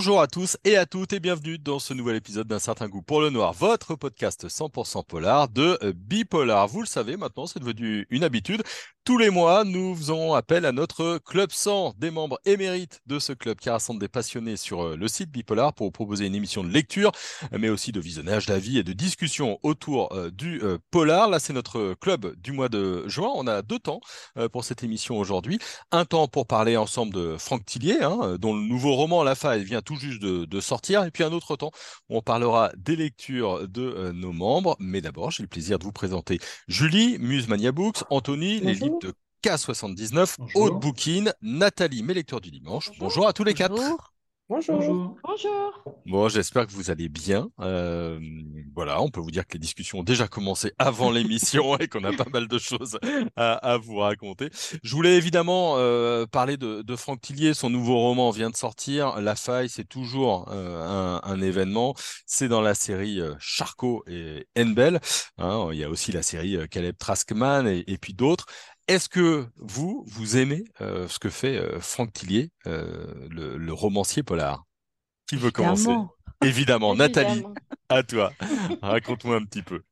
Bonjour à tous et à toutes et bienvenue dans ce nouvel épisode d'un certain goût pour le noir, votre podcast 100% polar de Bipolar. Vous le savez maintenant, c'est devenu une habitude. Tous les mois, nous faisons appel à notre club 100 des membres émérites de ce club qui rassemble des passionnés sur euh, le site Bipolar pour vous proposer une émission de lecture, mais aussi de visionnage d'avis et de discussion autour euh, du euh, polar. Là, c'est notre club du mois de juin. On a deux temps pour cette émission aujourd'hui. Un temps pour parler ensemble de Franck Tillier, hein, dont le nouveau roman La Faille vient tout juste de, sortir, et puis un autre temps où on parlera des lectures de nos membres. Mais d'abord, j'ai le plaisir de vous présenter Julie, Muse Mania Books, Anthony, les livres de K79, Haute Bouquine, Nathalie, mes lecteurs du dimanche. Bonjour, à tous les quatre. Bonjour. Bonjour. Bon, j'espère que vous allez bien. Euh, voilà, on peut vous dire que les discussions ont déjà commencé avant l'émission et qu'on a pas mal de choses à, vous raconter. Je voulais évidemment euh, parler de, Franck Tillier. Son nouveau roman vient de sortir. La faille, c'est toujours euh, un, événement. C'est dans la série Charcot et Enbel. Hein. il y a aussi la série Caleb Traskman et, et puis d'autres. Est-ce que vous, vous aimez euh, ce que fait euh, Franck Tillier, euh, le, romancier polar? Qui veut commencer? Évidemment, Nathalie, à toi. Raconte-moi un petit peu.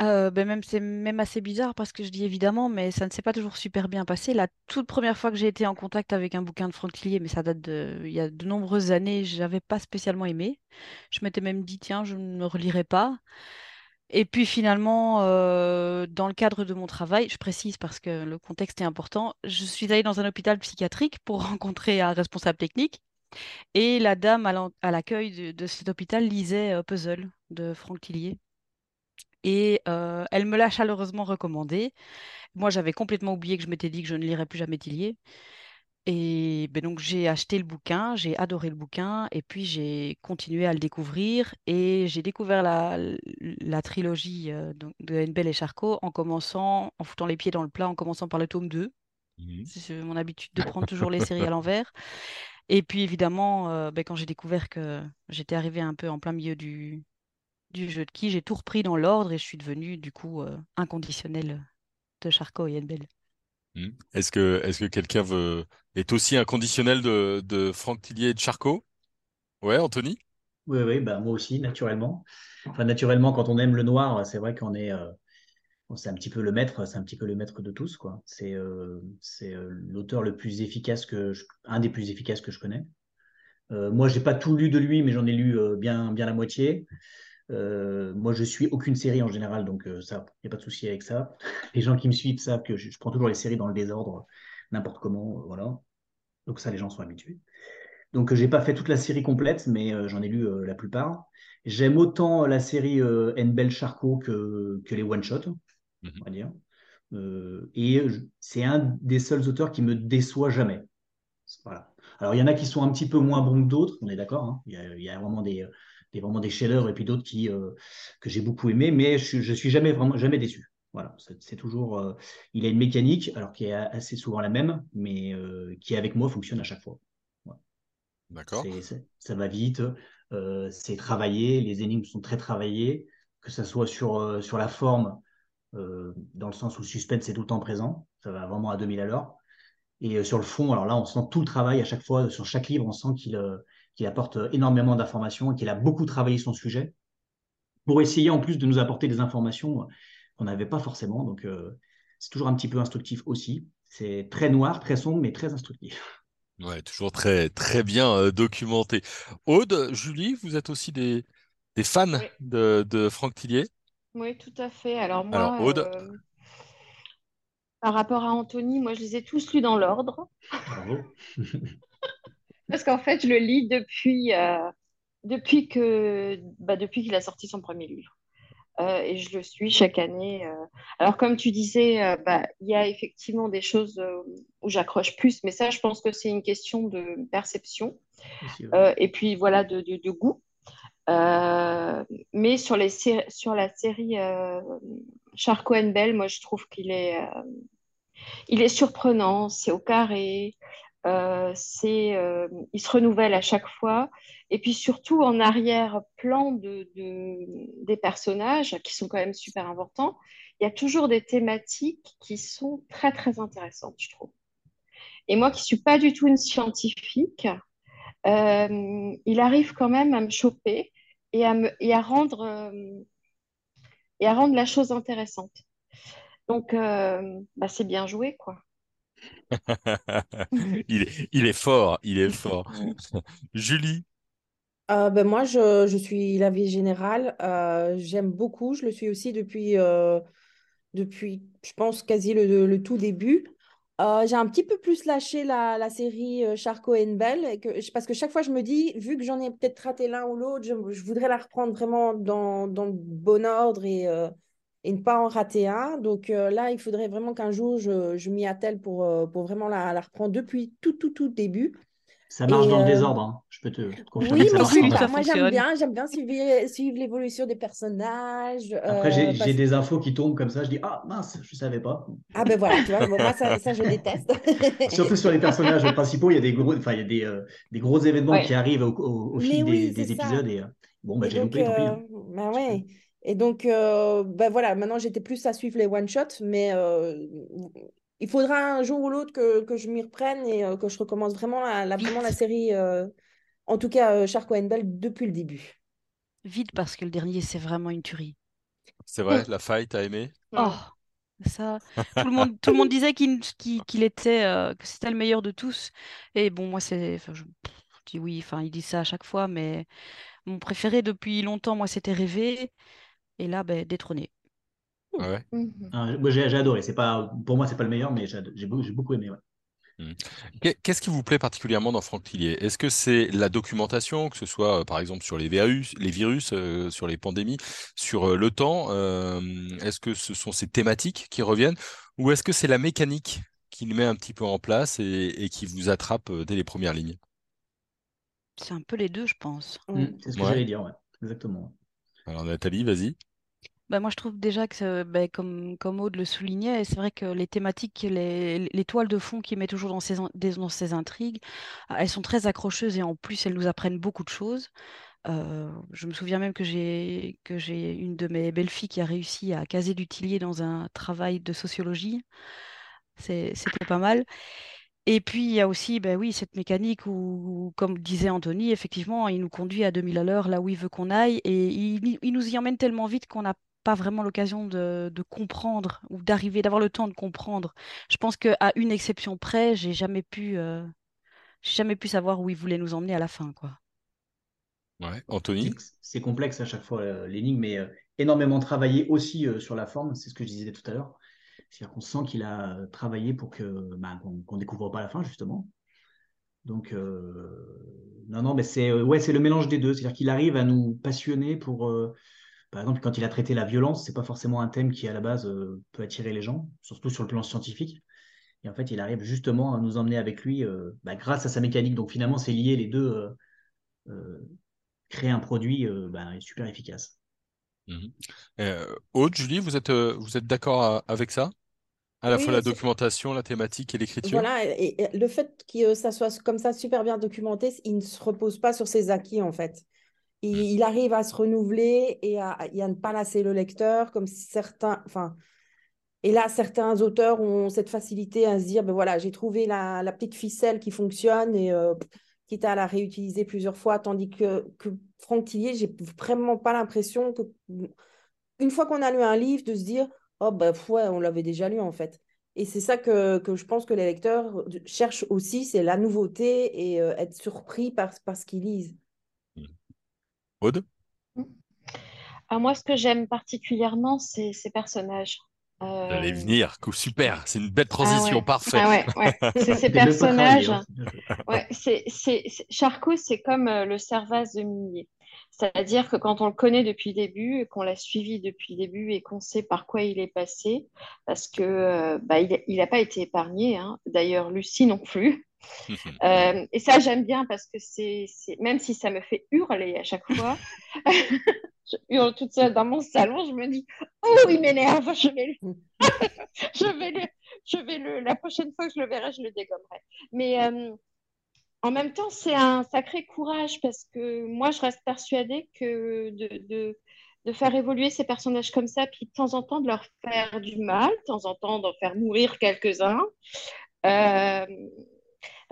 ben même c'est même assez bizarre parce que je dis évidemment, mais ça ne s'est pas toujours super bien passé. La toute première fois que j'ai été en contact avec un bouquin de Franck Tillier, mais ça date de il y a de nombreuses années, je n'avais pas spécialement aimé. Je m'étais même dit tiens, je ne relirai pas. Et puis finalement, euh, dans le cadre de mon travail, je précise parce que le contexte est important, je suis allée dans un hôpital psychiatrique pour rencontrer un responsable technique. Et la dame à l'accueil de, cet hôpital lisait euh, Puzzle de Franck Tillier. Et euh, elle me l'a chaleureusement recommandé. Moi, j'avais complètement oublié que je m'étais dit que je ne lirais plus jamais Tillier. Et ben donc j'ai acheté le bouquin, j'ai adoré le bouquin, et puis j'ai continué à le découvrir, et j'ai découvert la, la trilogie euh, de Hennebel et Charcot en commençant, en foutant les pieds dans le plat, en commençant par le tome 2. Mmh C'est mon habitude de prendre toujours les séries à l'envers. Et puis évidemment, euh, ben, quand j'ai découvert que j'étais arrivée un peu en plein milieu du, du jeu de qui, j'ai tout repris dans l'ordre et je suis devenue du coup euh, inconditionnelle de Charcot et Hennebel. Mmh. Est-ce que, est que quelqu'un veut... est aussi inconditionnel de, de Franck Tillier et de Charcot? Ouais, Anthony? Oui, oui, bah, moi aussi, naturellement. Enfin, naturellement, quand on aime le noir, c'est vrai qu'on est, euh, c'est un petit peu le maître, c'est un petit peu le maître de tous, quoi. C'est, euh, c'est euh, l'auteur le plus efficace que, un des plus efficaces que je connais. moi, j'ai pas tout lu de lui, mais j'en ai lu bien, bien la moitié. Euh, moi, je suis aucune série en général, donc euh, ça, il n'y a pas de souci avec ça. Les gens qui me suivent savent que je, prends toujours les séries dans le désordre, n'importe comment, euh, voilà. Donc ça, les gens sont habitués. Donc j'ai pas fait toute la série complète, mais j'en ai lu la plupart. J'aime autant la série N. Charcot que, que les one-shots, mhm. on va dire. et c'est un des seuls auteurs qui me déçoit jamais. Voilà. Alors il y en a qui sont un petit peu moins bons que d'autres, on est d'accord. Hein. il, y a vraiment des des vraiment des chefs et puis d'autres qui euh, que j'ai beaucoup aimé, mais je, je suis jamais vraiment jamais déçu. Voilà, c'est toujours. Euh, il a une mécanique, alors qui est assez souvent la même, mais euh, qui avec moi fonctionne à chaque fois. D'accord. Ça va vite, c'est travaillé, les énigmes sont très travaillées, que ce soit sur, sur la forme, dans le sens où le suspense est tout le temps présent, ça va vraiment à 2000 à l'heure. Et sur le fond, alors là, on sent tout le travail à chaque fois, sur chaque livre, on sent qu'il qu'il apporte énormément d'informations et qu'il a beaucoup travaillé son sujet pour essayer en plus de nous apporter des informations qu'on n'avait pas forcément. Donc, euh, c'est toujours un petit peu instructif aussi. C'est très noir, très sombre, mais très instructif. Ouais, toujours très, très bien euh, documenté. Aude, Julie, vous êtes aussi des, des fans de, de, Franck Tillier? Oui, tout à fait. Alors, moi, Aude... Euh, par rapport à Anthony, moi, je les ai tous lus dans l'ordre. Bravo. Parce qu'en fait, je le lis depuis, euh, depuis que, bah, depuis qu'il a sorti son premier livre. Euh, et je le suis chaque année. Euh. Alors, comme tu disais, bah, il y a effectivement des choses où j'accroche plus, mais ça, je pense que c'est une question de perception et puis voilà, de, de, goût. mais sur, les sur la série Charcot Bell, moi, je trouve qu'il est, il est surprenant, c'est au carré. Euh, euh, il se renouvelle à chaque fois. Et puis surtout en arrière-plan de, des personnages, qui sont quand même super importants, il y a toujours des thématiques qui sont très très intéressantes, je trouve. Et moi qui suis pas du tout une scientifique, il arrive quand même à me choper et à rendre la chose intéressante. Donc, bah, c'est bien joué, quoi. il, est, il est fort, il est fort. Julie? Euh, ben moi, je, je suis la vie générale. Euh, j'aime beaucoup. Je le suis aussi depuis, euh, depuis je pense, quasi le, le tout début. j'ai un petit peu plus lâché la, la série Charco and Bell que, parce que chaque fois, je me dis, vu que j'en ai peut-être raté l'un ou l'autre, je, je, voudrais la reprendre vraiment dans, dans le bon ordre et, et ne pas en rater un. Donc là, il faudrait vraiment qu'un jour, je, je m'y attelle pour, pour vraiment la, la reprendre depuis tout, tout, tout début. Ça marche dans le euh, désordre, hein. je peux te confirmer. Oui, mais moi j'aime bien, j'aime bien suivre, suivre l'évolution des personnages. Après, j'ai euh, des infos qui tombent comme ça, je dis ah mince, je savais pas. Ah ben voilà, tu vois, moi ça, ça, je déteste. Surtout sur les personnages principaux, il y a des gros, enfin il y a des, euh, des gros événements qui arrivent au, au, fil des, épisodes et bon bah j'ai loupé, tant pis. Hein. Bah ouais. Et donc, ben voilà, maintenant j'étais plus à suivre les one-shots, mais il faudra un jour ou l'autre que, que, je m'y reprenne et euh, que je recommence vraiment la, vraiment la série, euh, en tout cas euh, Charco Bell, depuis le début. Vite, parce que le dernier, c'est vraiment une tuerie. C'est vrai, la faille, t'as aimé Oh, ça. Tout le monde, tout le monde disait qu'il qu'il était, que c'était le meilleur de tous. Et bon, moi, c'est. Je, dis oui, enfin, il dit ça à chaque fois, mais mon préféré depuis longtemps, moi, c'était Rêver. Et là, ben, détrôné. Ah mhm. ah, j'ai, adoré. C'est pas, pour moi, c'est pas le meilleur, mais j'ai, beaucoup, aimé. Mmh. Qu'est-ce qui vous plaît particulièrement dans Franck Tillier? Est-ce que c'est la documentation, que ce soit euh, par exemple sur les virus, les virus euh, sur les pandémies, sur euh, le temps Est-ce que ce sont ces thématiques qui reviennent? Ou est-ce que c'est la mécanique qui le met un petit peu en place et, qui vous attrape dès les premières lignes? C'est un peu les deux, je pense. Mmh, c'est ce que j'allais dire, exactement. Alors Nathalie, vas-y. Bah, moi, je trouve déjà que, bah, comme, comme Aude le soulignait, c'est vrai que les thématiques, les, les toiles de fond qu'il met toujours dans ses, dans ses intrigues, ah, elles sont très accrocheuses et en plus, elles nous apprennent beaucoup de choses. Euh, je me souviens même que j'ai que j'ai une de mes belles-filles qui a réussi à caser du Tillier dans un travail de sociologie. C'était pas mal. Et puis, il y a aussi, ben oui, cette mécanique où, comme disait Anthony, effectivement, il nous conduit à 2000 à l'heure, là où il veut qu'on aille, et il, il nous y emmène tellement vite qu'on n'a pas vraiment l'occasion de, comprendre ou d'arriver, d'avoir le temps de comprendre. Je pense qu'à une exception près, j'ai jamais pu, euh, jamais pu savoir où il voulait nous emmener à la fin, quoi. Ouais, Anthony? C'est complexe à chaque fois euh, l'énigme, mais euh, énormément travaillé aussi sur la forme. C'est ce que je disais tout à l'heure. C'est-à-dire qu'on sent qu'il a travaillé pour que bah, qu'on découvre pas la fin justement. Donc non non mais c'est ouais le mélange des deux. C'est-à-dire qu'il arrive à nous passionner pour par exemple, quand il a traité la violence, c'est pas forcément un thème qui à la base euh, peut attirer les gens, surtout sur le plan scientifique. Et en fait, il arrive justement à nous emmener avec lui euh, bah, grâce à sa mécanique. Donc finalement, c'est lié les deux. Euh, créer un produit bah, super efficace. Mmh. Aude, Julie, vous êtes, vous êtes d'accord avec ça? À la fois la documentation, la thématique et l'écriture. Voilà, et, le fait que ça soit comme ça super bien documenté, il ne se repose pas sur ses acquis en fait il, arrive à se renouveler et à, ne pas lasser le lecteur, comme certains. Enfin, et là, certains auteurs ont cette facilité à se dire ben voilà, j'ai trouvé la, petite ficelle qui fonctionne et euh, quitte à la réutiliser plusieurs fois, tandis que, que Franck Tillier, j'ai vraiment pas l'impression que, une fois qu'on a lu un livre, de se dire oh ben ouais, on l'avait déjà lu en fait. Et c'est ça que, que, je pense que les lecteurs cherchent aussi, c'est la nouveauté et euh, être surpris par, par ce qu'ils lisent. Aude? Ah, Moi, ce que j'aime particulièrement, c'est ces personnages. Euh... Allez venir, super, c'est une belle transition, ah parfait. Ah ouais, c'est ces personnages. Hein. ouais, c'est, Charcot, c'est comme euh, le Servas de Millier. C'est-à-dire que quand on le connaît depuis le début, qu'on l'a suivi depuis le début et qu'on sait par quoi il est passé, parce que euh, bah, il n'a pas été épargné. Hein. D'ailleurs, Lucie non plus. Euh, et ça, j'aime bien parce que c'est, même si ça me fait hurler à chaque fois, je hurle toute seule dans mon salon, je me dis Oh, il m'énerve, je vais le... je vais le... je vais le... La prochaine fois que je le verrai, je le dégommerai. Mais euh, en même temps, c'est un sacré courage parce que moi, je reste persuadée que de, de, de, faire évoluer ces personnages comme ça, puis de temps en temps de leur faire du mal, de temps en temps d'en faire mourir quelques-uns. Euh,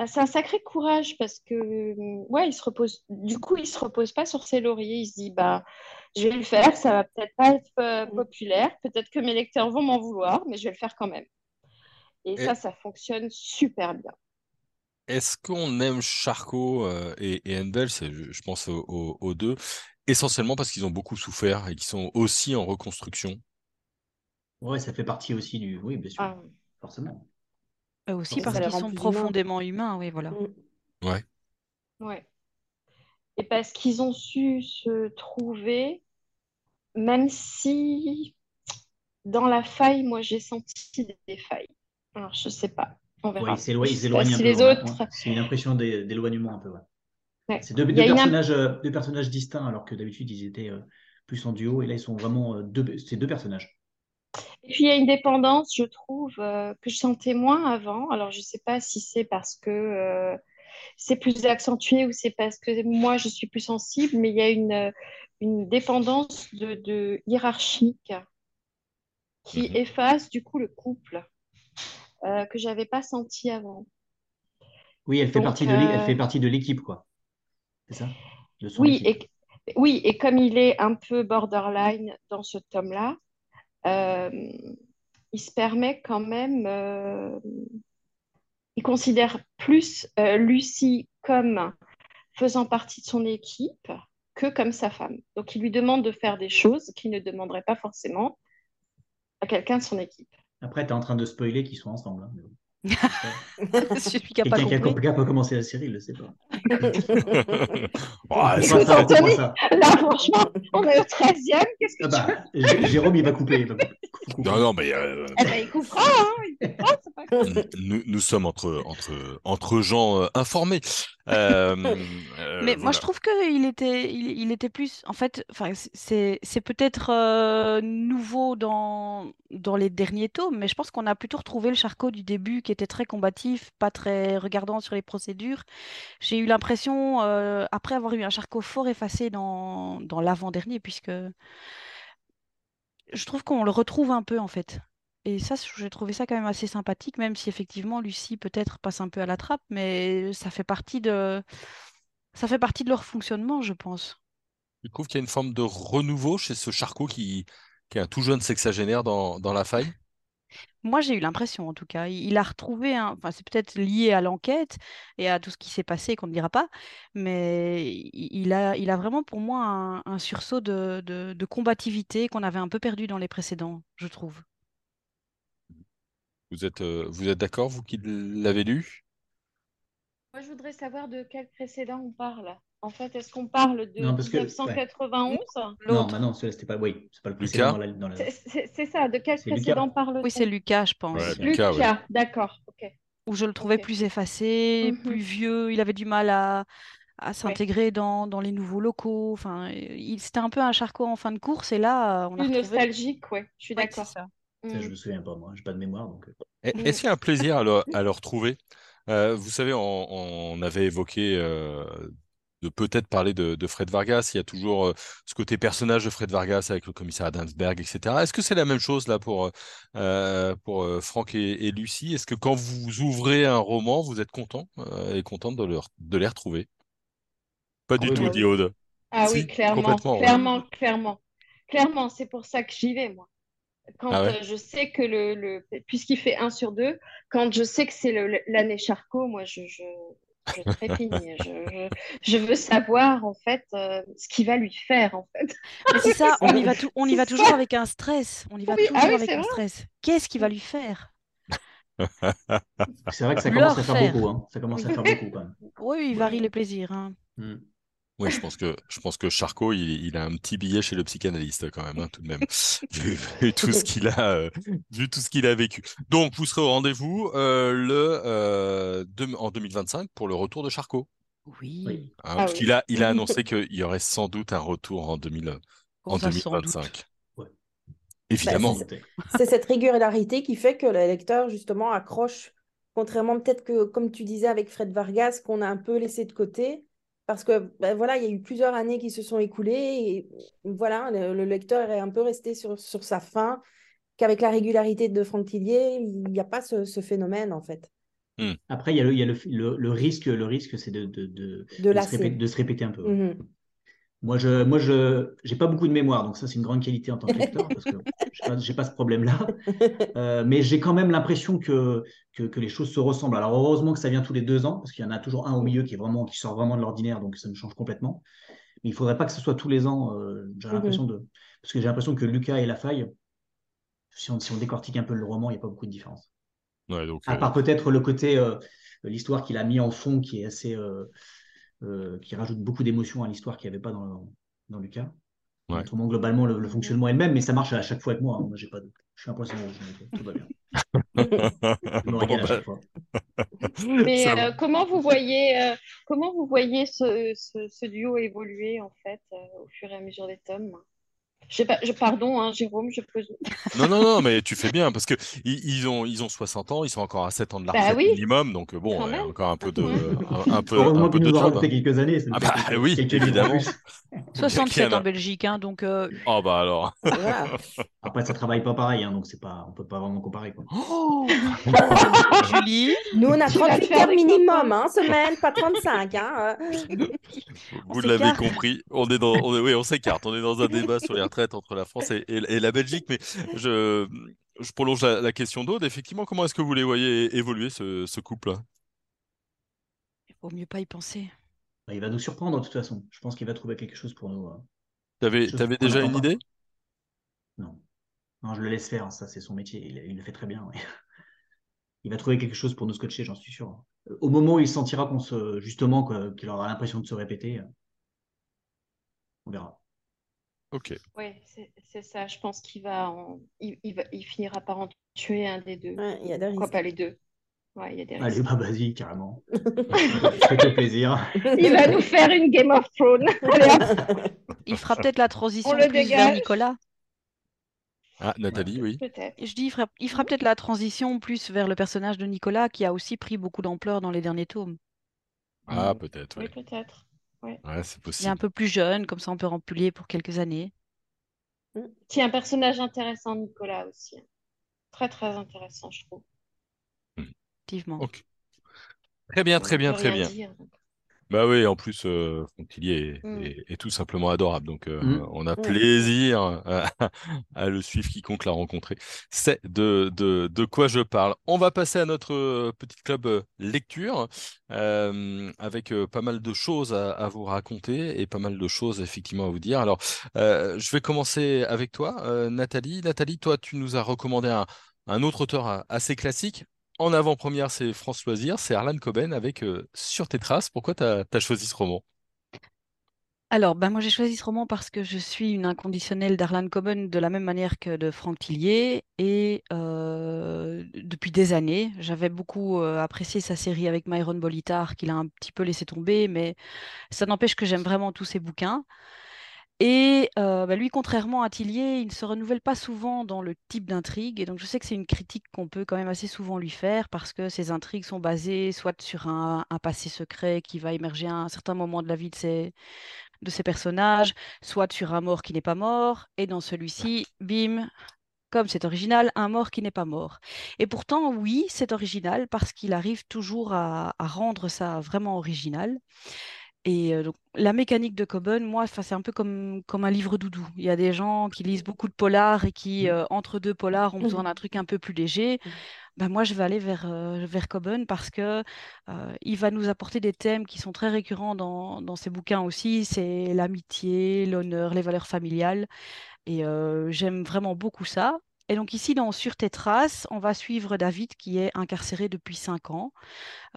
c'est un sacré courage parce que, ouais, il se repose, du coup, il se repose pas sur ses lauriers. Il se dit, bah, je vais le faire, ça va peut-être pas être euh, populaire, peut-être que mes lecteurs vont m'en vouloir, mais je vais le faire quand même. Et, ça, ça fonctionne super bien. Est-ce qu'on aime Charcot euh, et, je, pense aux, deux, essentiellement parce qu'ils ont beaucoup souffert et qu'ils sont aussi en reconstruction? Oui, ça fait partie aussi du. Oui, bien sûr, ah forcément. aussi parce qu'ils sont profondément humains, oui, voilà. Mm. Ouais. Ouais. Et parce qu'ils ont su se trouver, même si dans la faille, moi j'ai senti des failles. Alors je sais pas, on verra. ils s'éloignent un peu. Les autres... C'est une impression d'éloignement un peu. C'est deux, personnages, euh, deux, personnages, distincts alors que d'habitude ils étaient euh, plus en duo et là ils sont vraiment euh, deux, c'est deux personnages. Et puis il y a une dépendance, je trouve, que je sentais moins avant. Alors je ne sais pas si c'est parce que c'est plus accentué ou c'est parce que moi je suis plus sensible, mais il y a une, une dépendance de, de hiérarchique qui mhm. efface du coup le couple euh, que j'avais pas senti avant. Oui, elle fait partie de elle fait euh, partie de l'équipe quoi. C'est ça? oui et oui et comme il est un peu borderline dans ce tome là, euh, il se permet quand même il considère plus euh, Lucie comme faisant partie de son équipe que comme sa femme. Donc il lui demande de faire des choses qu'il ne demanderait pas forcément à quelqu'un de son équipe. Après, tu es en train de spoiler qu'ils sont ensemble. Hein, Celui qui a pas Quelqu'un qui a commencé la série, il le sait pas. oh, ça, ça. Là, franchement, on est au 13e. Qu'est-ce que ah tu bah, Jérôme, il va couper. Non, non, mais. Euh... Eh ben, il coupera. Hein, il nous, nous, sommes entre, entre, entre gens euh, informés. Euh, euh, mais moi, je trouve qu'il était, il, il, était plus. En fait, c'est peut-être nouveau dans, dans les derniers tomes, mais je pense qu'on a plutôt retrouvé le Charcot du début qui était très combatif, pas très regardant sur les procédures. J'ai eu l'impression, après avoir eu un Charcot fort effacé dans, dans l'avant-dernier, puisque je trouve qu'on le retrouve un peu en fait. Et ça, j'ai trouvé ça quand même assez sympathique, même si effectivement Lucie peut-être passe un peu à la trappe, mais ça fait partie de, ça fait partie de leur fonctionnement, je pense. Tu trouves qu'il y a une forme de renouveau chez ce Charcot qui, qui est un tout jeune sexagénaire dans, dans la faille? Moi, j'ai eu l'impression, en tout cas. Il, a retrouvé un. Enfin, c'est peut-être lié à l'enquête et à tout ce qui s'est passé qu'on ne dira pas, mais il a, il a vraiment pour moi un, sursaut de, de combativité qu'on avait un peu perdu dans les précédents, je trouve. Vous êtes, euh, vous êtes d'accord, vous qui l'avez lu? Moi, je voudrais savoir de quel précédent on parle. En fait, est-ce qu'on parle de 1991 Non, bah non, c'était pas, oui, c'est pas le précédent dans la. C'est ça, de quel précédent parle-t-on Oui, c'est Lucas, je pense. Lucas, d'accord, ok. Où je le trouvais plus effacé, mhm. plus vieux, il avait du mal à, à s'intégrer dans, dans, les nouveaux locaux. Enfin, c'était un peu un charcot en fin de course et là, on a Plus nostalgique, ouais, je suis d'accord. Je je me souviens pas, moi. J'ai pas de mémoire. Donc... Euh. Est-ce qu'il y a un plaisir à le, à le retrouver? Euh, Vous savez, on, on, avait évoqué euh, de peut-être parler de, de, Fred Vargas. Il y a toujours euh, ce côté personnage de Fred Vargas avec le commissaire Adamsberg, etc. Est-ce que c'est la même chose là pour, euh, pour Franck et, et Lucie? Est-ce que quand vous ouvrez un roman, vous êtes content et contente de, leur, de les retrouver? Pas du ah tout, dit Aude. Ah oui, clairement, clairement, clairement. Clairement, c'est pour ça que j'y vais, moi. Quand ah euh, je sais que le, le puisqu'il fait 1 sur 2, quand je sais que c'est l'année Charcot, moi je, je, je trépigne. je, je, veux savoir en fait euh, ce qu'il va lui faire en fait. c'est ça, on y va, tout, on y va toujours avec un stress. On y va toujours ah avec un stress. Qu'est-ce qu'il va lui faire? C'est vrai que ça commence à faire, beaucoup. Hein. Ça commence à faire beaucoup quand même. Oui, il varie les plaisirs. Hein. Hmm. Oui, je pense que je pense que Charcot, il, a un petit billet chez le psychanalyste quand même, hein, tout de même, vu, tout ce qu'il a, euh, vu tout ce qu'il a vécu. Donc, vous serez au rendez-vous euh, le euh, en 2025 pour le retour de Charcot. Oui. Hein, ah parce qu'il a, il a annoncé qu'il y aurait sans doute un retour en, 2000, en 2025. Évidemment. Bah, c'est cette régularité qui fait que le lecteur justement accroche, contrairement peut-être que, comme tu disais avec Fred Vargas, qu'on a un peu laissé de côté parce que ben voilà, il y a eu plusieurs années qui se sont écoulées et voilà, le, lecteur est un peu resté sur, sur sa fin, qu'avec la régularité de Franck Tillier, il n'y a pas ce, ce, phénomène en fait. Hmm. Après, il y a le, il y a le, le, risque, le risque c'est de, de, de, de, se répéter, de, se répéter, un peu. Mhm. Moi, je moi, je j'ai pas beaucoup de mémoire, donc ça, c'est une grande qualité en tant que lecteur, parce que je n'ai pas, ce problème-là. Euh, mais j'ai quand même l'impression que, que, que, les choses se ressemblent. Alors, heureusement que ça vient tous les deux ans, parce qu'il y en a toujours un au milieu qui, est vraiment, qui sort vraiment de l'ordinaire, donc ça me change complètement. Mais il faudrait pas que ce soit tous les ans. Euh, j'ai l'impression de... Parce que j'ai l'impression que Lucas et La Faille, si on, si on décortique un peu le roman, il n'y a pas beaucoup de différence. Ouais, donc, à part peut-être le côté, euh, l'histoire qu'il a mis en fond qui est assez euh, qui rajoute beaucoup d'émotions à l'histoire qu'il n'y avait pas dans, dans Lucas. Ouais. Autrement, globalement, le, fonctionnement est le même, mais ça marche à chaque fois avec moi. Hein. Moi, j'ai pas de... Je suis un poisson tout va bien. je me régale à chaque fois. Mais euh, comment vous voyez, euh, comment vous voyez ce, ce, ce, duo évoluer en fait au fur et à mesure des tomes? Je, pardon, hein, Jérôme, je peux. non, non, non, mais tu fais bien parce que ils, ont, ils ont 60 ans, ils sont encore à 7 ans de la bah minimum, donc bon, y a encore un peu de, un, un peu, un peu de job. quelques années. Ah bah oui, évidemment. 67 en Belgique, hein, donc. Euh... Oh bah alors. Après, ça travaille pas pareil, hein, donc c'est pas, on peut pas vraiment comparer. Quoi. Oh Julie. Nous, on a 38 heures minimum, hein, semaine, pas 35. Hein. Vous l'avez compris, on est dans, on est, oui, on s'écarte, on est dans un débat sur les retraites entre la France et, la Belgique. Mais je, je prolonge la, question d'Aude. Effectivement, comment est-ce que vous les voyez évoluer, ce, couple Il vaut mieux pas y penser. Bah, il va nous surprendre de toute façon. Je pense qu'il va trouver quelque chose pour nous. Hein. Tu avais, déjà une idée? Non. Non, je le laisse faire. Ça, c'est son métier. Il, le fait très bien. Il va trouver quelque chose pour nous scotcher, j'en suis sûr. Au moment où il sentira qu'on se, justement, qu'il aura l'impression de se répéter, on verra. Ok. Oui, c'est ça. Je pense qu'il va, il, va, il finira par en tuer un des deux. il y a des Pourquoi pas les deux? Ouais, il y a des Allez, bah vas-y, carrément. Fais-toi plaisir. Il va nous faire une Game of Thrones. il fera peut-être la transition plus vers Nicolas. Ah, Nathalie, oui. Je dis, il fera, il fera peut-être la transition plus vers le personnage de Nicolas qui a aussi pris beaucoup d'ampleur dans les derniers tomes. Ah, peut-être. Oui, peut-être. Ouais. c'est possible. Il est un peu plus jeune, comme ça on peut remplir pour quelques années. Qui est un personnage intéressant, Nicolas aussi. Très très intéressant, je trouve. Effectivement. Très bien, très bien, très bien. Bah oui, en plus, euh, mm. est, tout simplement adorable. Donc, euh, mm. on a plaisir à, le suivre, quiconque l'a rencontré. C'est de, de, de, quoi je parle. On va passer à notre euh, petit club euh, lecture, avec pas mal de choses à, vous raconter et pas mal de choses, effectivement, à vous dire. Alors, je vais commencer avec toi, Nathalie. Nathalie, toi, tu nous as recommandé un, un autre auteur assez classique, en avant-première, c'est France Loisir, c'est Arlan Coben avec euh, Sur tes traces. Pourquoi tu as, choisi ce roman? Alors, ben moi j'ai choisi ce roman parce que je suis une inconditionnelle d'Arlan Coben de la même manière que de Franck Tillier et euh, depuis des années, j'avais beaucoup euh, apprécié sa série avec Myron Bolitar qu'il a un petit peu laissé tomber, mais ça n'empêche que j'aime vraiment tous ses bouquins. Et euh, bah, lui, contrairement à Tillier, il ne se renouvelle pas souvent dans le type d'intrigue. Et donc, je sais que c'est une critique qu'on peut quand même assez souvent lui faire parce que ces intrigues sont basées soit sur un, passé secret qui va émerger à un certain moment de la vie de ces, de personnages, soit sur un mort qui n'est pas mort. Et dans celui-ci, bim, comme c'est original, un mort qui n'est pas mort. Et pourtant, oui, c'est original parce qu'il arrive toujours à, à rendre ça vraiment original. Et donc, la mécanique de Coben, moi, c'est un peu comme, comme un livre doudou. Il y a des gens qui lisent beaucoup de polars et qui, mmh. entre deux polars, ont besoin d'un truc un peu plus léger. Mmh. Ben, moi, je vais aller vers, vers Coben parce que il va nous apporter des thèmes qui sont très récurrents dans, dans ses bouquins aussi. C'est l'amitié, l'honneur, les valeurs familiales. Et j'aime vraiment beaucoup ça. Et donc ici, dans Sur tes traces, on va suivre David qui est incarcéré depuis cinq ans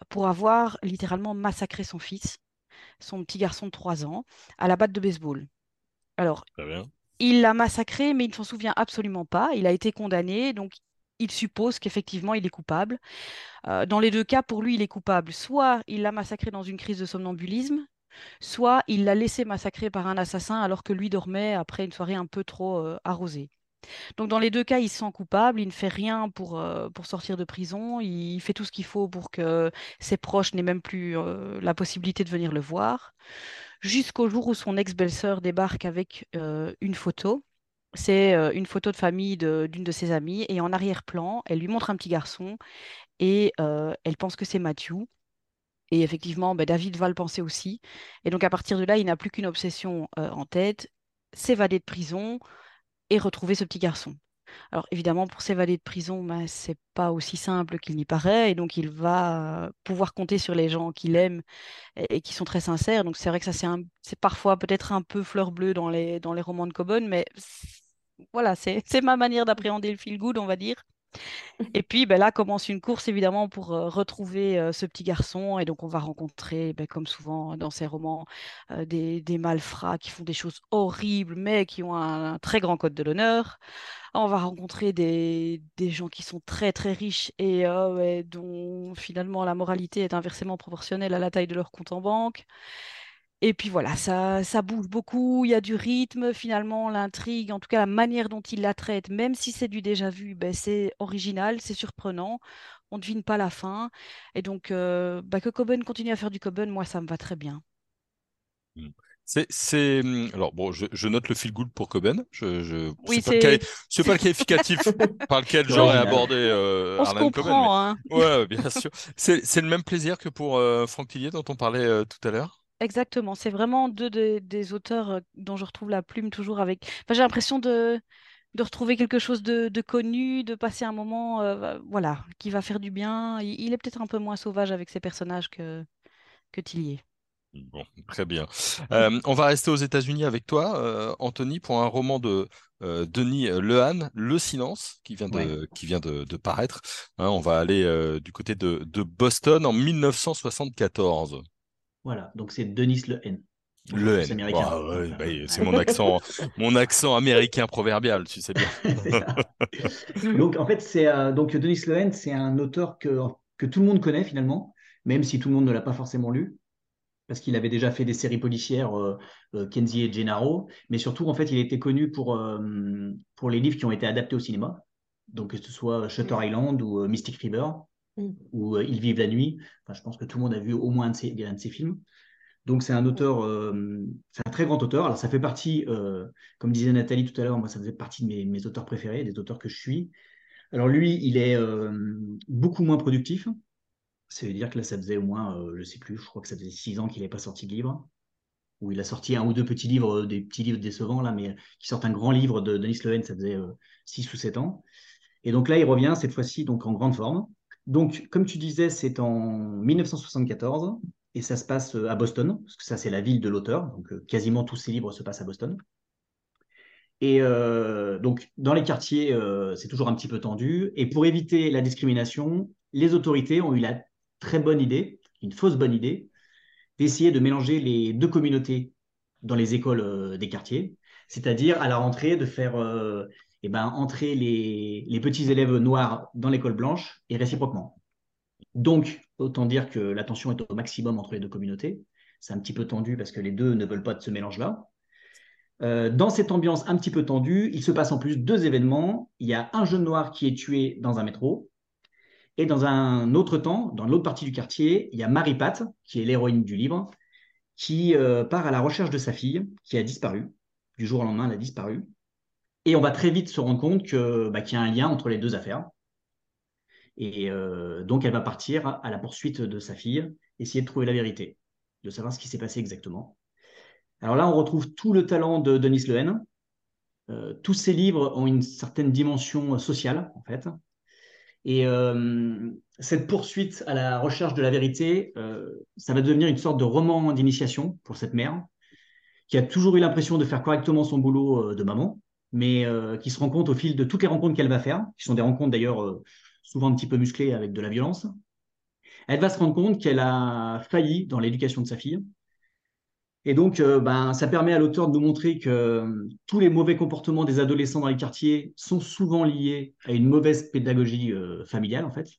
pour avoir littéralement massacré son fils son petit garçon de 3 ans, à la batte de baseball. Alors, il l'a massacré, mais il ne s'en souvient absolument pas. Il a été condamné, donc il suppose qu'effectivement il est coupable. Euh, dans les deux cas, pour lui, il est coupable. Soit il l'a massacré dans une crise de somnambulisme, soit il l'a laissé massacrer par un assassin alors que lui dormait après une soirée un peu trop euh, arrosée. Donc dans les deux cas, il se sent coupable, il ne fait rien pour, euh, pour sortir de prison, il fait tout ce qu'il faut pour que ses proches n'aient même plus euh, la possibilité de venir le voir, jusqu'au jour où son ex-belle-sœur débarque avec euh, une photo c'est une photo de famille d'une de, ses amies et en arrière-plan, elle lui montre un petit garçon et elle pense que c'est Matthew. Et effectivement, ben, David va le penser aussi. Et donc à partir de là, il n'a plus qu'une obsession en tête, s'évader de prison et retrouver ce petit garçon. Alors évidemment, pour s'évader de prison, ben, c'est pas aussi simple qu'il n'y paraît, et donc il va pouvoir compter sur les gens qu'il aime et, qui sont très sincères. Donc c'est vrai que ça c'est parfois peut-être un peu fleur bleue dans les, dans les romans de Coburn, mais voilà, c'est ma manière d'appréhender le feel good, on va dire. Et puis ben là commence une course évidemment pour euh, retrouver euh, ce petit garçon. Et donc on va rencontrer, ben, comme souvent dans ces romans, euh, des, malfrats qui font des choses horribles, mais qui ont un, très grand code de l'honneur. On va rencontrer des, des, gens qui sont très très riches et dont finalement la moralité est inversement proportionnelle à la taille de leur compte en banque. Et puis voilà, ça, ça bouge beaucoup, il y a du rythme, finalement, l'intrigue, en tout cas la manière dont il la traite, même si c'est du déjà vu, ben, c'est original, c'est surprenant, on ne devine pas la fin. Et donc, euh, bah, que Coben continue à faire du Coben, moi, ça me va très bien. Hmm. C'est, hmm, alors bon, je, note le feel good pour Coben. Je, je oui, c'est pas, le qualificatif par lequel j'aurais abordé euh, on se comprend, hein. Ouais, bien sûr. C'est, le même plaisir que pour euh, Franck Tillier dont on parlait euh, tout à l'heure? Exactement, c'est vraiment deux des, auteurs euh, dont je retrouve la plume toujours avec. j'ai l'impression de, de retrouver quelque chose de, connu, de passer un moment, euh, voilà, qui va faire du bien. Il, est peut-être un peu moins sauvage avec ses personnages que, que Tillier. Bon, très bien. Euh, on va rester aux États-Unis avec toi, Anthony, pour un roman de Denis Lehan, Le Silence, qui vient de, qui vient de, paraître. Hein, on va aller du côté de, de Boston en 1974. Voilà, donc c'est Denis Le N. Le N. Bah, c'est mon accent, mon accent américain proverbial, tu sais bien. donc en fait, c'est euh, donc Denis Le N, c'est un auteur que, que tout le monde connaît finalement, même si tout le monde ne l'a pas forcément lu, parce qu'il avait déjà fait des séries policières, euh, euh, Kenzie et Gennaro, mais surtout en fait, il était connu pour pour les livres qui ont été adaptés au cinéma, donc que ce soit Shutter Island ou Mystic River. Mm. où euh, Ils vivent la nuit. Je pense que tout le monde a vu au moins un de ces, films. Donc c'est un auteur, euh, c'est un très grand auteur. Alors ça fait partie, euh, comme disait Nathalie tout à l'heure, moi ça faisait partie de mes, auteurs préférés, des auteurs que je suis. Alors lui, il est beaucoup moins productif. Ça veut dire que là, ça faisait au moins, je ne sais plus, je crois que ça faisait six ans qu'il n'avait pas sorti de livre. Ou il a sorti un ou deux petits livres, des petits livres décevants là, mais qui sortent un grand livre de Denis Lehen, ça faisait six ou sept ans. Et donc là, il revient cette fois-ci en grande forme. Donc, comme tu disais, c'est en 1974 et ça se passe euh, à Boston, parce que ça, c'est la ville de l'auteur. Donc, euh, quasiment tous ses livres se passent à Boston. Et euh, donc, dans les quartiers, c'est toujours un petit peu tendu. Et pour éviter la discrimination, les autorités ont eu la très bonne idée, une fausse bonne idée, d'essayer de mélanger les deux communautés dans les écoles des quartiers. C'est-à-dire, à la rentrée, de faire eh ben, entrer les, petits élèves noirs dans l'école blanche et réciproquement. Donc, autant dire que la tension est au maximum entre les deux communautés. C'est un petit peu tendu parce que les deux ne veulent pas de ce mélange-là. Euh, dans cette ambiance un petit peu tendue, il se passe en plus deux événements. Il y a un jeune noir qui est tué dans un métro. Et dans un autre temps, dans l'autre partie du quartier, il y a Marie Pat, qui est l'héroïne du livre, qui euh, part à la recherche de sa fille, qui a disparu. Du jour au lendemain, elle a disparu. Et on va très vite se rendre compte que, bah, qu'il y a un lien entre les deux affaires. Et euh, donc, elle va partir à la poursuite de sa fille, essayer de trouver la vérité, de savoir ce qui s'est passé exactement. Alors là, on retrouve tout le talent de Denis Lehen. Euh, tous ses livres ont une certaine dimension sociale, en fait. Et euh, cette poursuite à la recherche de la vérité, ça va devenir une sorte de roman d'initiation pour cette mère, qui a toujours eu l'impression de faire correctement son boulot de maman, mais euh, qui se rend compte au fil de toutes les rencontres qu'elle va faire, qui sont des rencontres d'ailleurs euh, souvent un petit peu musclées avec de la violence. Elle va se rendre compte qu'elle a failli dans l'éducation de sa fille. Et donc, euh, ben, ça permet à l'auteur de nous montrer que tous les mauvais comportements des adolescents dans les quartiers sont souvent liés à une mauvaise pédagogie familiale, en fait.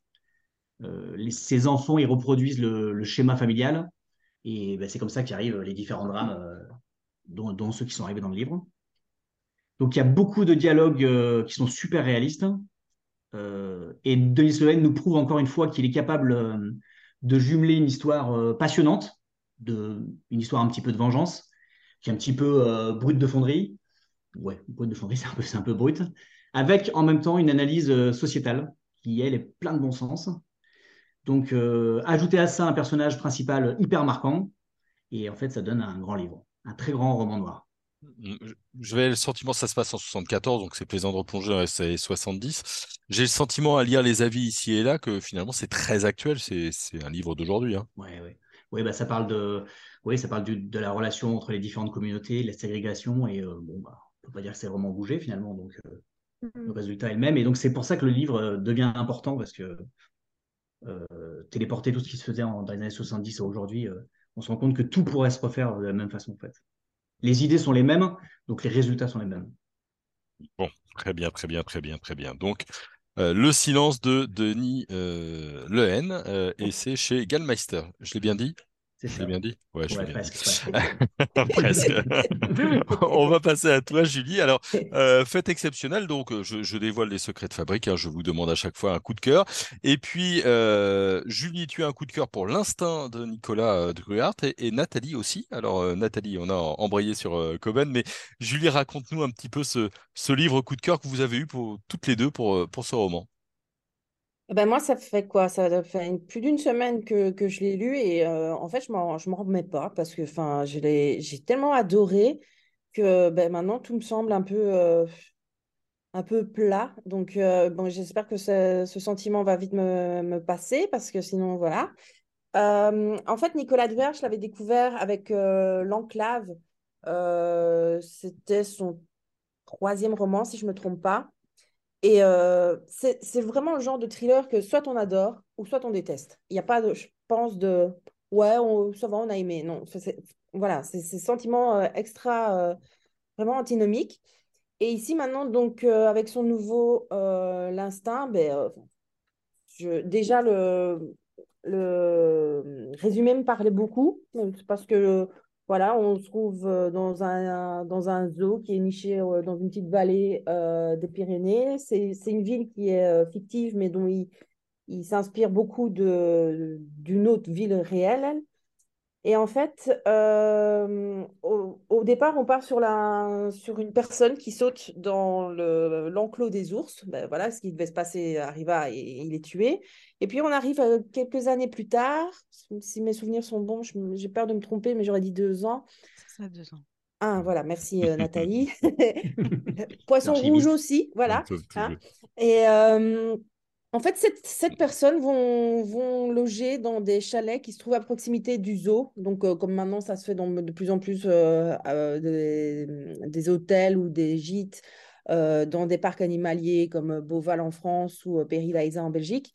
ces enfants, ils reproduisent le, schéma familial. Et ben, c'est comme ça qu'arrivent les différents drames, dont, ceux qui sont arrivés dans le livre. Donc il y a beaucoup de dialogues euh, qui sont super réalistes. Euh, et Denis Lehen nous prouve encore une fois qu'il est capable euh, de jumeler une histoire passionnante, une histoire un petit peu de vengeance, qui est un petit peu brute de fonderie, ouais, brut de chanterie, c'est un, peu, peu brut, avec en même temps une analyse sociétale qui, elle, est plein de bon sens. Donc, ajouter à ça un personnage principal hyper marquant, et en fait, ça donne un grand livre, un très grand roman noir. J'avais le sentiment, ça se passe en 74, donc c'est plaisant de replonger dans les années 70. J'ai le sentiment à lire les avis ici et là que finalement c'est très actuel, c'est un livre d'aujourd'hui. Hein. Oui. Oui, bah, ça parle, de, oui, ça parle de la relation entre les différentes communautés, la ségrégation, et euh, bon, bah, on ne peut pas dire que c'est vraiment bougé finalement, donc euh, le mm. résultat est le même. Et donc c'est pour ça que le livre euh, devient important, parce que téléporter tout ce qui se faisait dans les années 70 à aujourd'hui, on se rend compte que tout pourrait se refaire de la même façon en fait les idées sont les mêmes, donc les résultats sont les mêmes. Bon, très bien, très bien, très bien, très bien. Donc, euh, le silence de Denis euh, Lehen, euh, et c'est chez Gallmeister. Je l'ai bien dit? L'ai bien dit Ouais, je l'ai bien presque, presque. On va passer à toi, Julie. Alors, euh, fête exceptionnelle, donc euh, je, dévoile les secrets de fabrique. Hein, je vous demande à chaque fois un coup de cœur. Et puis, euh, Julie, tu as un coup de cœur pour l'instinct de Nicolas Druart et, Nathalie aussi. Alors, Nathalie, on a embrayé sur Coben, mais Julie, raconte-nous un petit peu ce, ce, livre coup de cœur que vous avez eu pour toutes les deux pour, pour ce roman. Eh ben moi, ça fait quoi? Ça fait plus d'une semaine que, que je l'ai lu et euh, en fait, je m'en, je m'en remets pas parce que enfin, je l'ai, j'ai tellement adoré que ben, maintenant, tout me semble un peu, euh, un peu plat. Donc, euh, bon, j'espère que ce, sentiment va vite me, me passer parce que sinon, voilà. en fait, Nicolas Dver, je l'avais découvert avec L'Enclave. c'était son troisième roman, si je ne me trompe pas. Et euh, c'est vraiment le genre de thriller que soit on adore ou soit on déteste. Il n'y a pas, de, je pense, de ouais, on, ça va, on a aimé. Non, voilà, c'est ces sentiments euh, extra, euh, vraiment antinomiques. Et ici, maintenant, donc, avec son nouveau L'Instinct, ben, je, déjà, le, le résumé me parlait beaucoup parce que voilà, on se trouve euh, dans un, dans un zoo qui est niché euh, dans une petite vallée euh, des Pyrénées. C'est une ville qui est fictive, mais dont il, il s'inspire beaucoup d'une autre ville réelle. Et en fait, au, départ, on part sur, la, sur une personne qui saute dans l'enclos des ours. Ben voilà, ce qui devait se passer arriva et, il est tué. Et puis, on arrive quelques années plus tard. Si mes souvenirs sont bons, j'ai peur de me tromper, mais j'aurais dit deux ans. C'est ça, deux ans. Ah, voilà, merci Nathalie. Poisson rouge aussi, voilà. Hein. Et en fait, cette, personnes vont, vont, loger dans des chalets qui se trouvent à proximité du zoo. Donc, euh, comme maintenant, ça se fait de plus en plus euh, euh, des, hôtels ou des gîtes dans des parcs animaliers comme Beauval en France ou Périlaïsa en Belgique.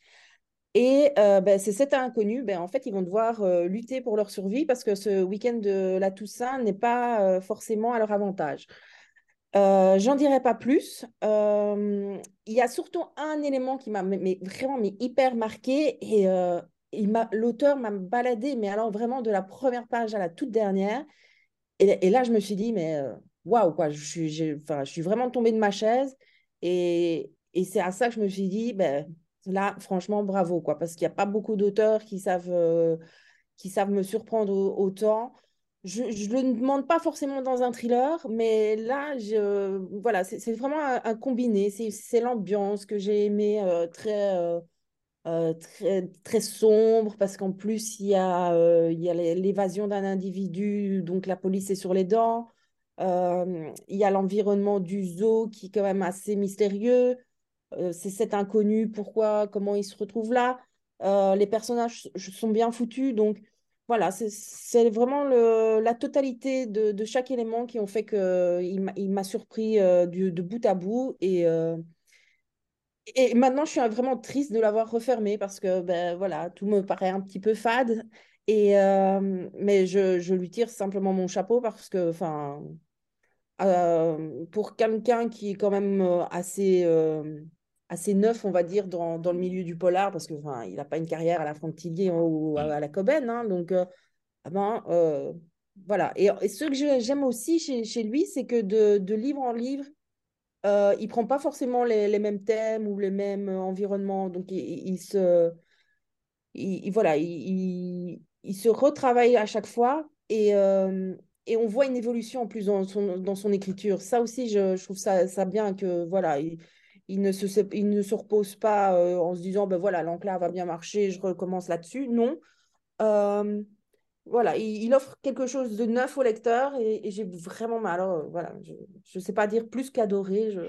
Et ben, c'est cet inconnu, ben, en fait, ils vont devoir lutter pour leur survie parce que ce week-end de la Toussaint n'est pas forcément à leur avantage. Euh, j'en dirai pas plus. Euh, il y a surtout un élément qui m'a vraiment mais hyper marqué et euh, l'auteur m'a baladé, mais alors vraiment de la première page à la toute dernière. Et, là, je me suis dit, mais waouh, quoi, je suis, vraiment tombée de ma chaise. Et, et c'est à ça que je me suis dit, ben, là, franchement, bravo, quoi, parce qu'il n'y a pas beaucoup d'auteurs qui savent, qui savent me surprendre autant je ne le demande pas forcément dans un thriller, mais là, voilà, c'est vraiment un, combiné. C'est l'ambiance que j'ai aimé euh, très, euh, euh, très, très sombre, parce qu'en plus, il y a, il y a l'évasion d'un individu, donc la police est sur les dents. il y a l'environnement du zoo qui est quand même assez mystérieux. c'est cet inconnu, pourquoi, comment il se retrouve là. les personnages sont bien foutus, donc voilà, c'est vraiment la totalité de, chaque élément qui ont fait qu'il m'a surpris euh, de bout à bout. Et, euh, et maintenant, je suis vraiment triste de l'avoir refermé parce que ben, voilà, tout me paraît un petit peu fade. Euh, mais je, lui tire simplement mon chapeau parce que, pour quelqu'un qui est quand même assez assez neuf, on va dire, dans, dans le milieu du polar, parce qu'il n'a pas une carrière à la Frontillier ou à, la Coben. Hein, donc, euh, ah ben, euh, voilà. Et, ce que j'aime aussi chez, chez lui, c'est que de, de, livre en livre, euh, il ne prend pas forcément les, les, mêmes thèmes ou les mêmes environnements. Donc, il, se. Il, voilà, il, il, se retravaille à chaque fois. Et, et on voit une évolution en plus dans son, dans son écriture. Ça aussi, je, trouve ça, ça bien que voilà, il, ne, se, repose pas euh, en se disant ben voilà, l'enclave va bien marcher, je recommence là-dessus. Non. Voilà, il, offre quelque chose de neuf au lecteur et, j'ai vraiment mal. Alors, voilà, je ne sais pas dire plus qu'adorer. Je...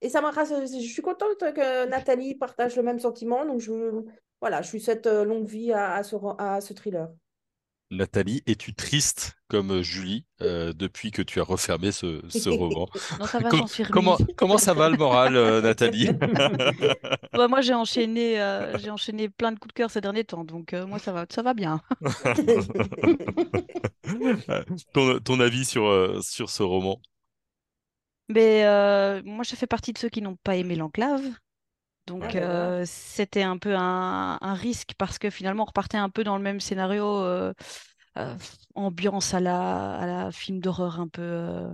Et ça m'a Je suis contente que Nathalie partage le même sentiment. Donc, je, voilà, je suis cette euh, longue vie ce, à ce thriller. Nathalie, es-tu triste comme euh, Julie euh, depuis que tu as refermé ce, ce roman? Non, ça va, comment, comment ça va le moral, Nathalie? Bah, Moi, j'ai enchaîné, j'ai enchaîné plein de coups de cœur ces derniers temps, donc moi, ça va, ça va bien. ton, ton, avis sur, sur ce roman? Mais, Moi, je fais partie de ceux qui n'ont pas aimé l'enclave. Donc euh, c'était un peu un, risque parce que finalement on repartait un peu dans le même scénario, euh, euh, ambiance à la, à la film d'horreur un peu,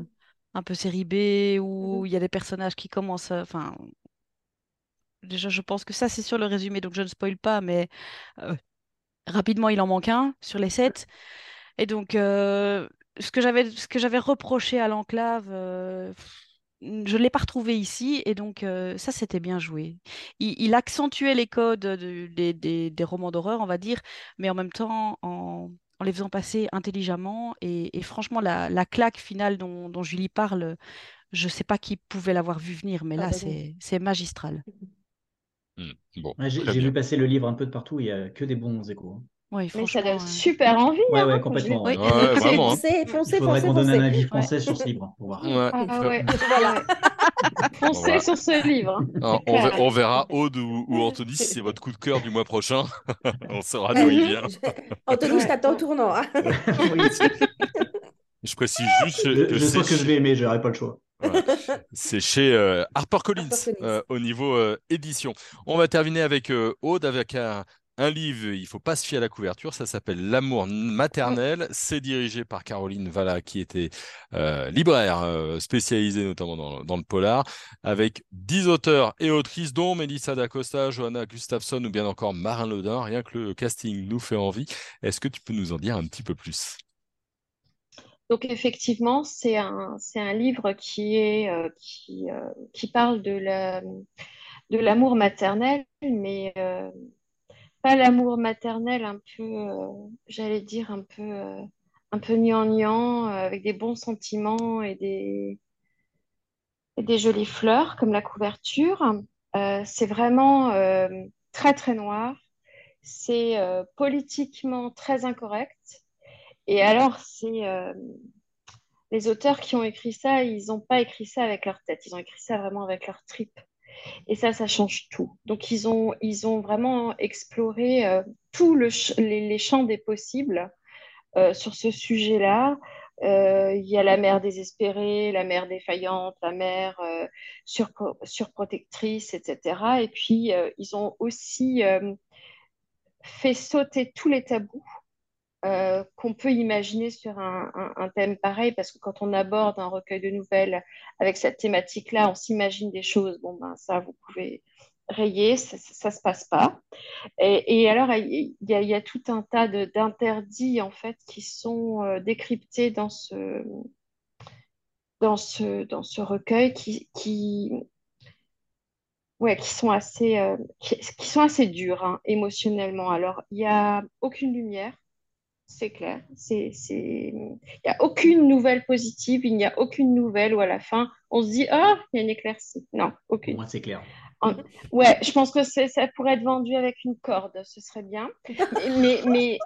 un peu série B, où mmh il y a des personnages qui commencent, enfin déjà je pense que ça c'est sur le résumé, donc je ne spoil pas, mais rapidement il en manque un sur les sept. Et donc ce que j'avais, ce que j'avais reproché à l'enclave je ne l'ai pas retrouvé ici et donc euh, ça c'était bien joué. Il, accentuait les codes des, romans d'horreur, on va dire, mais en même temps en, les faisant passer intelligemment et, franchement la, claque finale dont, Julie parle, je ne sais pas qui pouvait l'avoir vu venir, mais là c'est magistral. Mmh, bon, J'ai vu passer le livre un peu de partout, il n'y a que des bons échos. Hein. Oui, mais ça donne super envie. Ouais, hein, ouais, complètement. Ouais. vraiment. Hein. Foncez, foncez, Il faudrait qu'on donne un avis français sur ce livre pour voir. Ah, ouais. voilà. Foncez sur ce livre. Hein. on, verra Aude ou, Anthony si c'est votre coup de cœur du mois prochain. on saura d'où il vient. Anthony, je t'attends au tournant. je précise juste que je, je sens que je vais aimer, j'aurai pas le choix. C'est chez euh, HarperCollins, euh, au niveau euh, édition. On va terminer avec Aude, avec un, un livre, il faut pas se fier à la couverture, ça s'appelle L'amour maternel. C'est dirigé par Caroline Valla, qui était euh, libraire euh, spécialisée notamment dans, le polar, avec dix auteurs et autrices, dont Melissa D'Acosta, Johanna Gustafsson ou bien encore Marin Lodin. Rien que le casting nous fait envie. Est-ce que tu peux nous en dire un petit peu plus? Donc effectivement, c'est un, un livre qui, est, euh, qui, qui parle de l'amour maternel, mais l'amour maternel un peu, euh, j'allais dire, un peu, euh, un peu gnangnan, euh, avec des bons sentiments et des, des jolies fleurs comme la couverture. c'est vraiment très, très noir. C'est politiquement très incorrect. Et alors, c'est les auteurs qui ont écrit ça, ils n'ont pas écrit ça avec leur tête, ils ont écrit ça vraiment avec leur tripes. Et ça, ça change tout. Donc, ils ont, ils ont vraiment exploré euh, tous le les, champs des possibles euh, sur ce sujet-là. Euh, il y a la mère désespérée, la mère défaillante, la mère surprotectrice, etc. Et puis, ils ont aussi fait sauter tous les tabous euh, qu'on peut imaginer sur un, thème pareil, parce que quand on aborde un recueil de nouvelles avec cette thématique-là, on s'imagine des choses. Bon, ben ça, vous pouvez rayer, ça ne se passe pas. Et, alors, il y, a tout un tas d'interdits, en fait, qui sont euh, décryptés dans ce, dans ce, dans ce recueil qui, ouais, qui sont assez, euh, qui, sont assez durs hein, émotionnellement. Alors, il n'y a aucune lumière c'est clair. C'est, Il n'y a aucune nouvelle positive, il n'y a aucune nouvelle où à la fin, on se dit Ah, il y a une éclaircie. Non, aucune. Moi, c'est clair. Ouais, je pense que ça pourrait être vendu avec une corde, ce serait bien. mais, mais,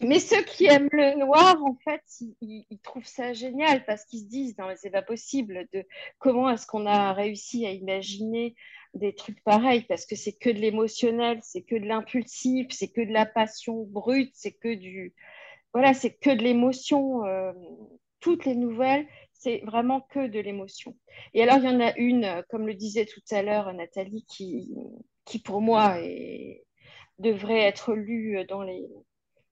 mais ceux qui aiment le noir, en fait, ils, trouvent ça génial parce qu'ils se disent Non, mais c'est pas possible. De... Comment est-ce qu'on a réussi à imaginer des trucs pareils parce que c'est que de l'émotionnel, c'est que de l'impulsif, c'est que de la passion brute, c'est que du voilà, c'est que de l'émotion. Euh, toutes les nouvelles, c'est vraiment que de l'émotion. Et alors il y en a une, comme le disait tout à l'heure Nathalie, qui, qui pour moi devrait être lue dans les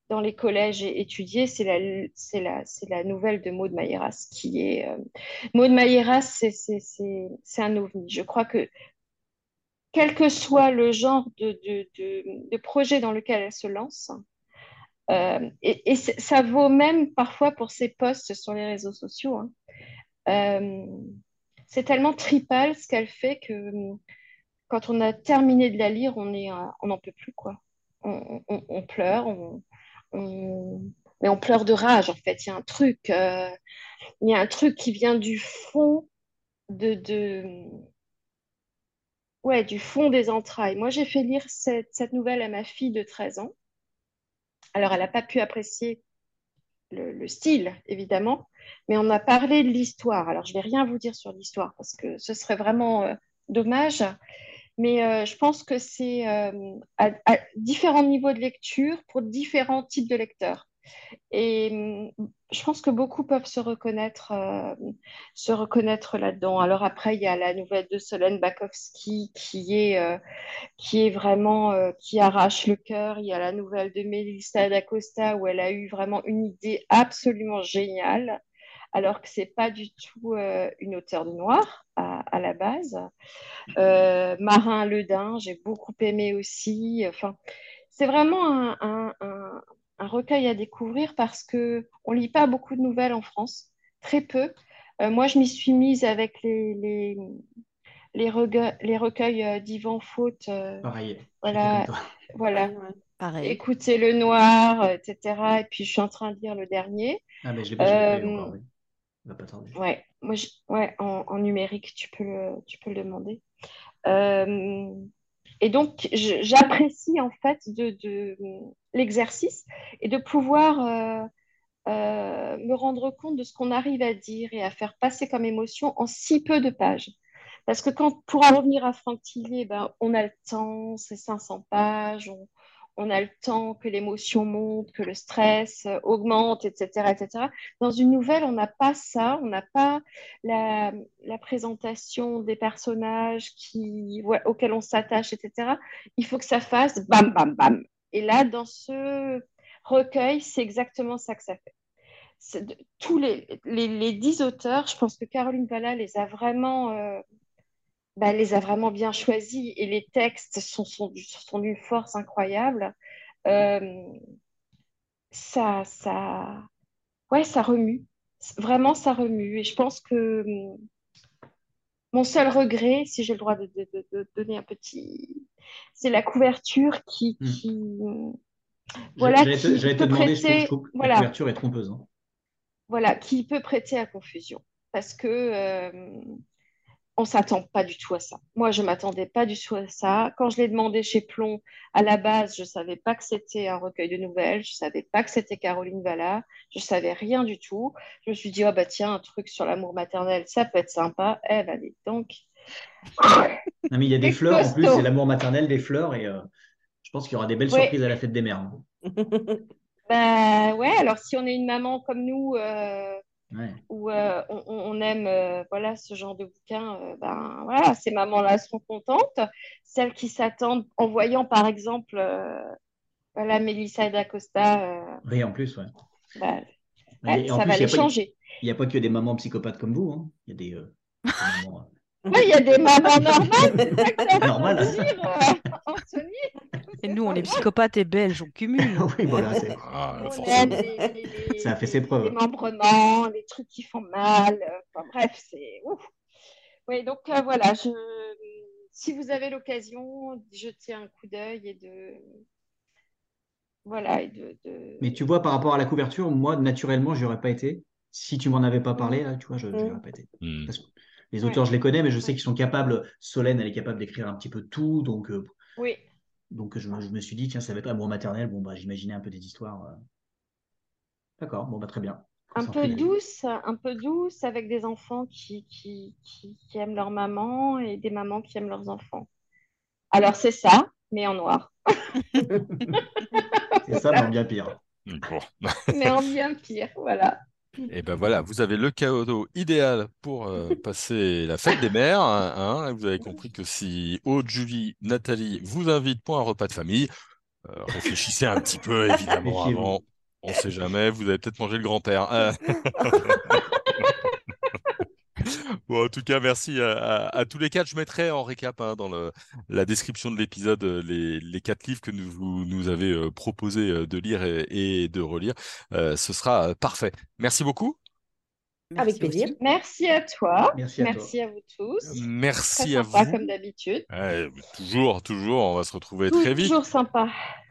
dans les collèges et étudiée, c'est la, c'est la, c'est la nouvelle de Maud Mayeras qui est. Euh... Maud Mayeras, c'est, c'est, c'est, c'est un ovni. Je crois que quel que soit le genre de, de, de, projet dans lequel elle se lance, et, ça vaut même parfois pour ses posts sur les réseaux sociaux. Hein. c'est tellement tripal ce qu'elle fait que quand on a terminé de la lire, on on n'en peut plus quoi. On, pleure, on, mais on pleure de rage en fait. Il y a un truc, il y a un truc qui vient du fond de, de, ouais, du fond des entrailles. Moi, j'ai fait lire cette, nouvelle à ma fille de 13 ans. Alors, elle n'a pas pu apprécier le, style, évidemment, mais on a parlé de l'histoire. Alors, je ne vais rien vous dire sur l'histoire parce que ce serait vraiment euh, dommage. Mais euh, je pense que c'est euh, à, différents niveaux de lecture pour différents types de lecteurs. Et hum, je pense que beaucoup peuvent se reconnaître, euh, se reconnaître là-dedans. Alors après, il y a la nouvelle de Solène Bakowski qui est, euh, qui est vraiment, euh, qui arrache le cœur. Il y a la nouvelle de Melissa d'Acosta où elle a eu vraiment une idée absolument géniale, alors que c'est pas du tout une auteure de noir à, à la base. Marin Ledin, j'ai beaucoup aimé aussi. Enfin, c'est vraiment un recueil à découvrir parce que on lit pas beaucoup de nouvelles en France, très peu. Euh, moi, je m'y suis mise avec les, les, les, recueils, euh, d'Yvan Faute. Euh, Pareil. Voilà. voilà. Pareil. Écoutez le noir, etc. Et puis, je suis en train de lire le dernier. Ah, mais je l'ai pas encore, oui. Va pas tarder. Ouais, moi, ouais en, en, numérique, tu peux le, tu peux le demander. Et donc, j'apprécie en fait de, l'exercice et de pouvoir euh, euh, me rendre compte de ce qu'on arrive à dire et à faire passer comme émotion en si peu de pages. Parce que quand, pour en revenir à Franck Tillier, ben, on a le temps, c'est 500 pages, on a le temps que l'émotion monte, que le stress euh, augmente, etc., etc. Dans une nouvelle, on n'a pas ça, on n'a pas la, présentation des personnages qui, auxquels on s'attache, etc. Il faut que ça fasse bam, bam, bam. Et là, dans ce recueil, c'est exactement ça que ça fait. tous les, dix auteurs, je pense que Caroline Valla les a vraiment euh, bah, les a vraiment bien choisis et les textes sont, sont, sont d'une force incroyable. Euh, ça, ça, ouais, ça remue. Vraiment, ça remue. Et je pense que hum, mon seul regret, si j'ai le droit de, donner un petit, c'est la couverture qui, hmm. voilà, j'allais te, demander, je trouve, que la couverture est trompeuse. Hein. Voilà, qui peut prêter à confusion. Parce que euh, on s'attend pas du tout à ça. Moi, je m'attendais pas du tout à ça. Quand je l'ai demandé chez Plomb, à la base, je savais pas que c'était un recueil de nouvelles, je savais pas que c'était Caroline Valla, je savais rien du tout. Je me suis dit, oh bah tiens, un truc sur l'amour maternel, ça peut être sympa. Eh ben, donc. Non, mais il y a des fleurs en plus, c'est l'amour maternel, des fleurs, et euh, je pense qu'il y aura des belles surprises à la fête des mères. ben ouais, alors si on est une maman comme nous, euh, où euh, on, aime euh, voilà, ce genre de bouquin, euh, ben, voilà, ces mamans-là seront contentes. Celles qui s'attendent en voyant, par exemple, voilà, Mélissa d'Acosta. oui, en plus, ouais. Bah, ça va les changer. Il n'y a pas que des mamans psychopathes comme vous. Hein. Il y a des, mamans, oui, il y a des mamans normales. Normal. Anthony. Et nous, on est psychopathes et belges, on cumule. oui, voilà. Ah, ça a fait ses preuves. Les membrements, les trucs qui font mal. Enfin, bref, c'est ouf. Oui, donc euh, voilà, je... si vous avez l'occasion, jetez un coup d'œil et de. Voilà. Et de, Mais tu vois, par rapport à la couverture, moi, naturellement, je aurais pas été. Si tu m'en avais pas parlé, là, tu vois, je n'aurais mm. pas été. Mm. les auteurs, je les connais, mais je sais qu'ils sont capables. Solène, elle est capable d'écrire un petit peu tout, donc. Euh, oui. Donc je, me suis dit, tiens, ça va être amour maternel. Bon, bah, j'imaginais un peu des histoires. Euh. D'accord, bon, bah, très bien. Un peu douce, un peu douce avec des enfants qui, qui, qui, aiment leur maman et des mamans qui aiment leurs enfants. Alors c'est ça, mais en noir. c'est ça, mais en bien pire. mais en bien pire, voilà. Et ben voilà, vous avez le cadeau idéal pour euh, passer la fête des mères. Hein, hein. vous avez compris que si Aude, Julie, Nathalie vous invitent pour un repas de famille, euh, réfléchissez un petit peu évidemment avant. On ne sait jamais, vous avez peut-être mangé le grand-père. Bon, en tout cas, merci à, tous les quatre. Je mettrai en récap hein, dans le, la description de l'épisode les, les, quatre livres que nous, vous nous avez euh, proposé euh, de lire et, de relire. Euh, ce sera parfait. Merci beaucoup. Avec plaisir. Merci à toi. Merci à, vous tous. Merci à vous. comme d'habitude. toujours, toujours. On va se retrouver très vite. Toujours sympa.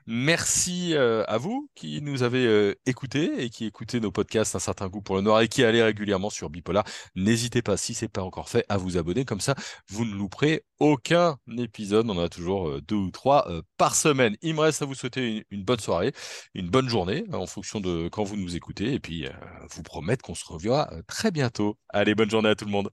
Merci euh, à vous qui nous avez euh, écoutés et qui écoutez nos podcasts Un certain goût pour le noir et qui allez régulièrement sur Bipolar. N'hésitez pas, si ce n'est pas encore fait, à vous abonner. Comme ça, vous ne louperez aucun épisode. On en a toujours euh, deux ou trois par semaine. Il me reste à vous souhaiter une, bonne soirée, une bonne journée en fonction de quand vous nous écoutez. Et puis, vous promettre qu'on se reverra très bientôt. Allez, bonne journée à tout le monde.